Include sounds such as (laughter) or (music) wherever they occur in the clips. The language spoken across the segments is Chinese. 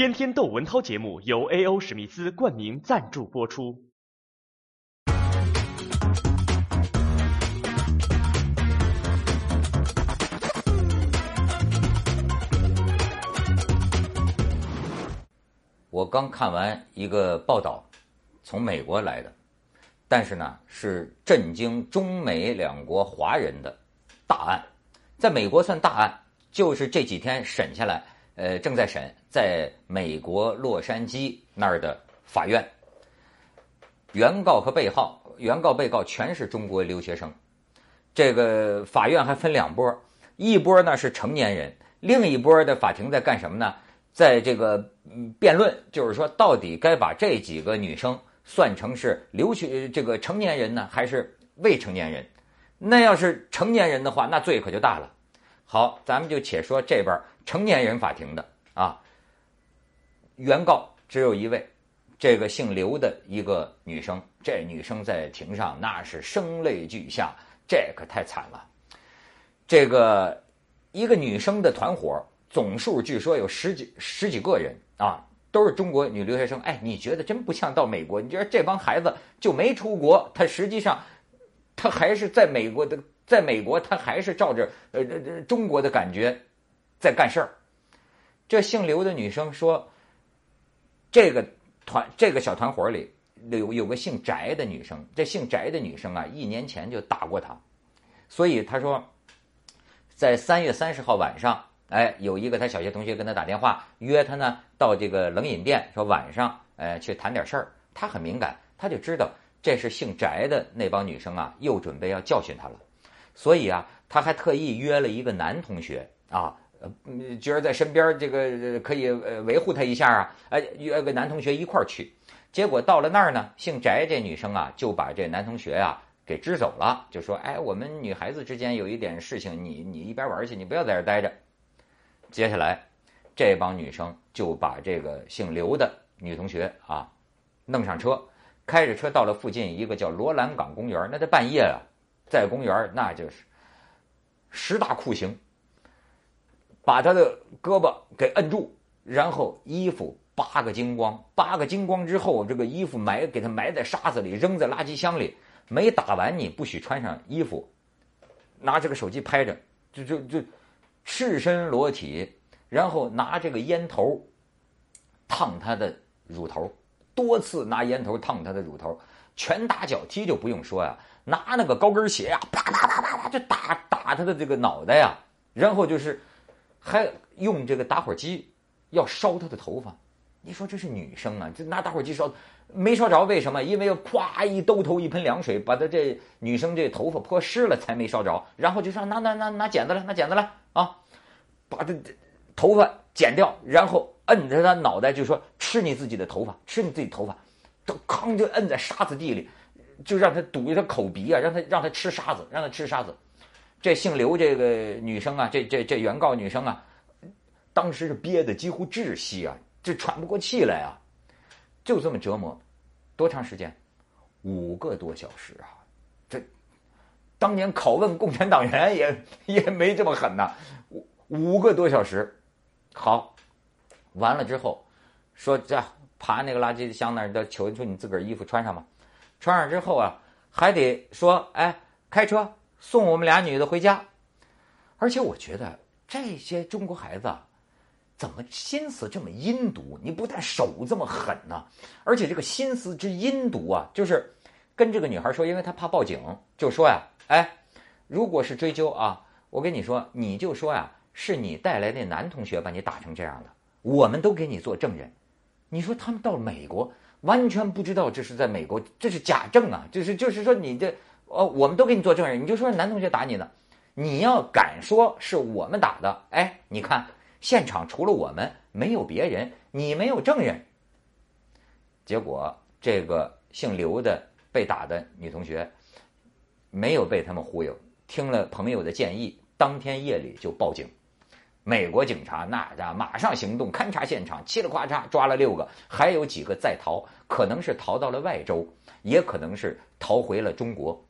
天天窦文涛节目由 A.O. 史密斯冠名赞助播出。我刚看完一个报道，从美国来的，但是呢是震惊中美两国华人的大案，在美国算大案，就是这几天审下来，呃，正在审，在美国洛杉矶那儿的法院，原告和被告，原告被告全是中国留学生，这个法院还分两波，一波呢是成年人，另一波的法庭在干什么呢？在这个辩论，就是说，到底该把这几个女生算成是留学这个成年人呢，还是未成年人？那要是成年人的话，那罪可就大了。好，咱们就且说这边成年人法庭的啊，原告只有一位，这个姓刘的一个女生。这女生在庭上那是声泪俱下，这可太惨了。这个一个女生的团伙。总数据说有十几十几个人啊，都是中国女留学生。哎，你觉得真不像到美国？你觉得这帮孩子就没出国？他实际上，他还是在美国的，在美国他还是照着呃中国的感觉在干事儿。这姓刘的女生说，这个团这个小团伙里有有个姓翟的女生，这姓翟的女生啊，一年前就打过他，所以他说，在三月三十号晚上。哎，有一个他小学同学跟他打电话约他呢，到这个冷饮店，说晚上哎去谈点事儿。他很敏感，他就知道这是姓翟的那帮女生啊，又准备要教训他了。所以啊，他还特意约了一个男同学啊，呃，觉得在身边这个可以呃维护他一下啊，哎，约个男同学一块儿去。结果到了那儿呢，姓翟这女生啊就把这男同学啊给支走了，就说哎，我们女孩子之间有一点事情，你你一边玩去，你不要在这待着。接下来，这帮女生就把这个姓刘的女同学啊弄上车，开着车到了附近一个叫罗兰港公园。那在半夜啊，在公园那就是十大酷刑，把他的胳膊给摁住，然后衣服扒个精光，扒个精光之后，这个衣服埋给他埋在沙子里，扔在垃圾箱里。没打完你不许穿上衣服，拿这个手机拍着，就就就。赤身裸体，然后拿这个烟头烫他的乳头，多次拿烟头烫他的乳头，拳打脚踢就不用说呀，拿那个高跟鞋呀，啪啪啪啪啪就打打他的这个脑袋呀，然后就是还用这个打火机要烧他的头发。你说这是女生啊？这拿打火机烧没烧着？为什么？因为要咵一兜头一盆凉水，把他这女生这头发泼湿了才没烧着。然后就说拿拿拿拿剪子来，拿剪子来啊，把他头发剪掉，然后摁着他脑袋，就说吃你自己的头发，吃你自己头发，都吭就摁在沙子地里，就让他堵着他口鼻啊，让他让他吃沙子，让他吃沙子。这姓刘这个女生啊，这这这原告女生啊，当时是憋得几乎窒息啊。这喘不过气来啊！就这么折磨，多长时间？五个多小时啊！这当年拷问共产党员也也没这么狠呐！五五个多小时，好，完了之后说这爬那个垃圾箱那儿，求求你自个儿衣服穿上吧。穿上之后啊，还得说哎，开车送我们俩女的回家。而且我觉得这些中国孩子。怎么心思这么阴毒？你不但手这么狠呢，而且这个心思之阴毒啊，就是跟这个女孩说，因为她怕报警，就说呀，哎，如果是追究啊，我跟你说，你就说呀，是你带来那男同学把你打成这样的，我们都给你做证人。你说他们到美国，完全不知道这是在美国，这是假证啊，就是就是说你这，哦，我们都给你做证人，你就说男同学打你的，你要敢说是我们打的，哎，你看。现场除了我们没有别人，你没有证人。结果这个姓刘的被打的女同学没有被他们忽悠，听了朋友的建议，当天夜里就报警。美国警察那家马上行动，勘察现场，嘁哩呱嚓抓了六个，还有几个在逃，可能是逃到了外州，也可能是逃回了中国。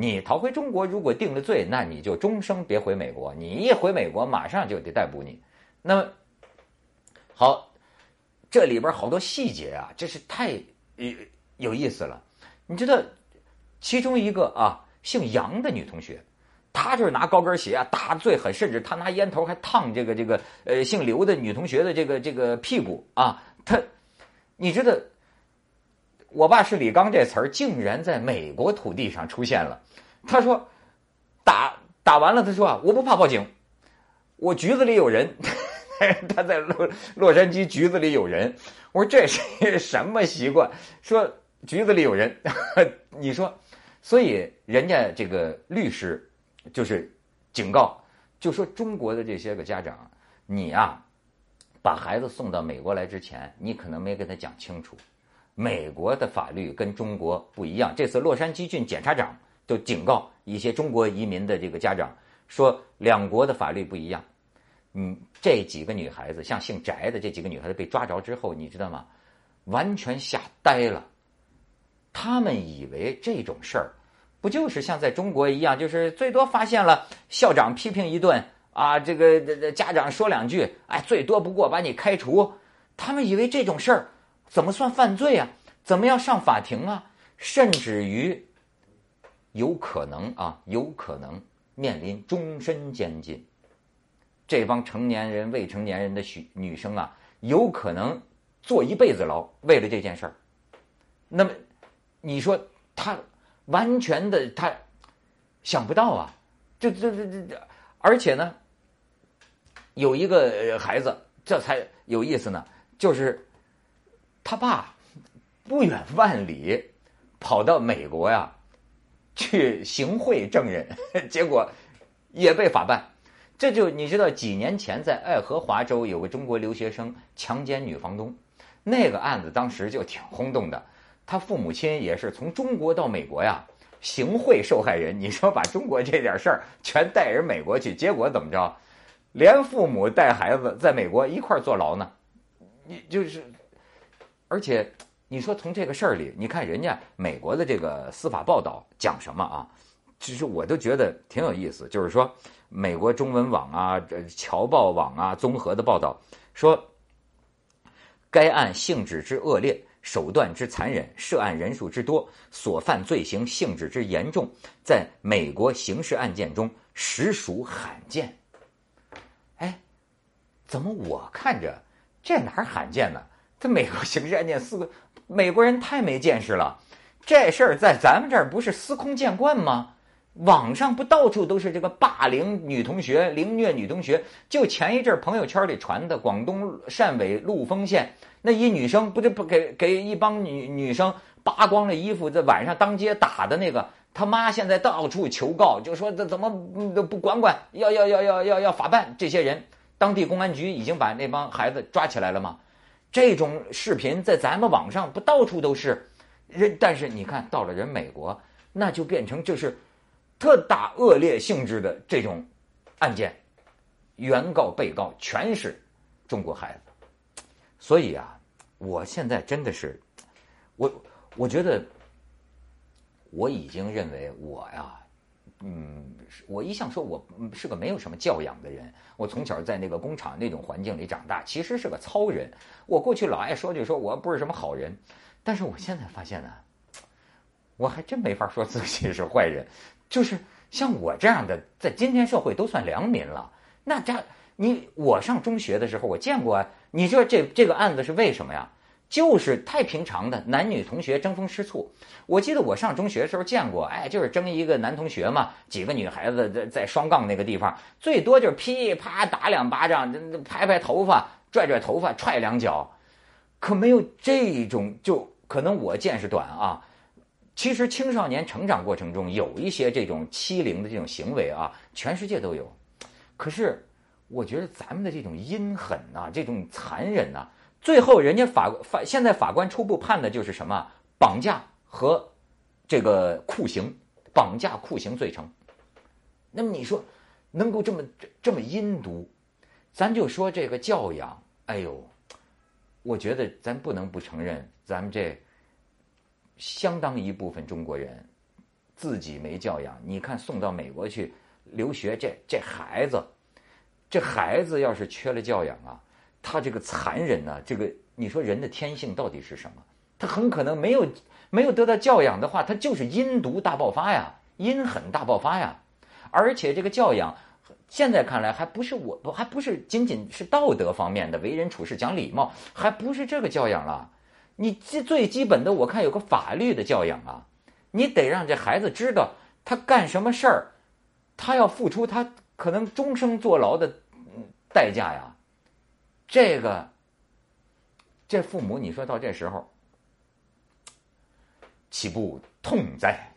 你逃回中国，如果定了罪，那你就终生别回美国。你一回美国，马上就得逮捕你。那么好，这里边好多细节啊，这是太有有意思了。你知道，其中一个啊，姓杨的女同学，她就是拿高跟鞋啊打最狠，甚至她拿烟头还烫这个这个呃姓刘的女同学的这个这个屁股啊。她，你知道，我爸是李刚这词儿竟然在美国土地上出现了。他说打打完了，他说啊，我不怕报警，我局子里有人。(laughs) 他在洛洛杉矶局子里有人，我说这是 (laughs) 什么习惯？说局子里有人，(laughs) 你说，所以人家这个律师就是警告，就说中国的这些个家长，你啊，把孩子送到美国来之前，你可能没跟他讲清楚，美国的法律跟中国不一样。这次洛杉矶郡检察长就警告一些中国移民的这个家长，说两国的法律不一样。嗯，这几个女孩子，像姓翟的这几个女孩子被抓着之后，你知道吗？完全吓呆了。他们以为这种事儿，不就是像在中国一样，就是最多发现了校长批评一顿啊，这个这家长说两句，哎，最多不过把你开除。他们以为这种事儿怎么算犯罪啊？怎么要上法庭啊？甚至于有可能啊，有可能面临终身监禁。这帮成年人、未成年人的许女生啊，有可能坐一辈子牢，为了这件事儿。那么，你说他完全的他想不到啊，这这这这这，而且呢，有一个孩子，这才有意思呢，就是他爸不远万里跑到美国呀去行贿证人，(laughs) 结果也被法办。这就你知道，几年前在爱荷华州有个中国留学生强奸女房东，那个案子当时就挺轰动的。他父母亲也是从中国到美国呀，行贿受害人。你说把中国这点事儿全带人美国去，结果怎么着？连父母带孩子在美国一块坐牢呢？你就是，而且你说从这个事儿里，你看人家美国的这个司法报道讲什么啊？其实我都觉得挺有意思，就是说。美国中文网啊，这侨报网啊，综合的报道说，该案性质之恶劣，手段之残忍，涉案人数之多，所犯罪行性质之严重，在美国刑事案件中实属罕见。哎，怎么我看着这哪儿罕见呢？这美国刑事案件四个美国人太没见识了，这事儿在咱们这儿不是司空见惯吗？网上不到处都是这个霸凌女同学、凌虐女同学？就前一阵朋友圈里传的，广东汕尾陆丰县那一女生，不就不给给一帮女女生扒光了衣服，在晚上当街打的那个，他妈现在到处求告，就说这怎么都不管管，要要要要要要法办这些人。当地公安局已经把那帮孩子抓起来了吗？这种视频在咱们网上不到处都是，人但是你看到了人美国，那就变成就是。特大恶劣性质的这种案件，原告、被告全是中国孩子，所以啊，我现在真的是，我我觉得我已经认为我呀，嗯，我一向说我是个没有什么教养的人，我从小在那个工厂那种环境里长大，其实是个糙人。我过去老爱说就说我不是什么好人，但是我现在发现呢，我还真没法说自己是坏人。就是像我这样的，在今天社会都算良民了。那这你我上中学的时候，我见过。你说这这个案子是为什么呀？就是太平常的男女同学争风吃醋。我记得我上中学的时候见过，哎，就是争一个男同学嘛，几个女孩子在在双杠那个地方，最多就是噼啪打两巴掌，拍拍头发，拽拽头发，踹两脚，可没有这种。就可能我见识短啊。其实青少年成长过程中有一些这种欺凌的这种行为啊，全世界都有。可是我觉得咱们的这种阴狠呐，这种残忍呐，最后人家法法现在法官初步判的就是什么绑架和这个酷刑，绑架酷刑罪成。那么你说能够这么这么阴毒，咱就说这个教养，哎呦，我觉得咱不能不承认咱们这。相当一部分中国人自己没教养，你看送到美国去留学，这这孩子，这孩子要是缺了教养啊，他这个残忍呢，这个你说人的天性到底是什么？他很可能没有没有得到教养的话，他就是阴毒大爆发呀，阴狠大爆发呀。而且这个教养，现在看来还不是我，还不是仅仅是道德方面的为人处事讲礼貌，还不是这个教养了。你最最基本的，我看有个法律的教养啊，你得让这孩子知道他干什么事儿，他要付出他可能终生坐牢的代价呀。这个这父母你说到这时候岂不痛哉。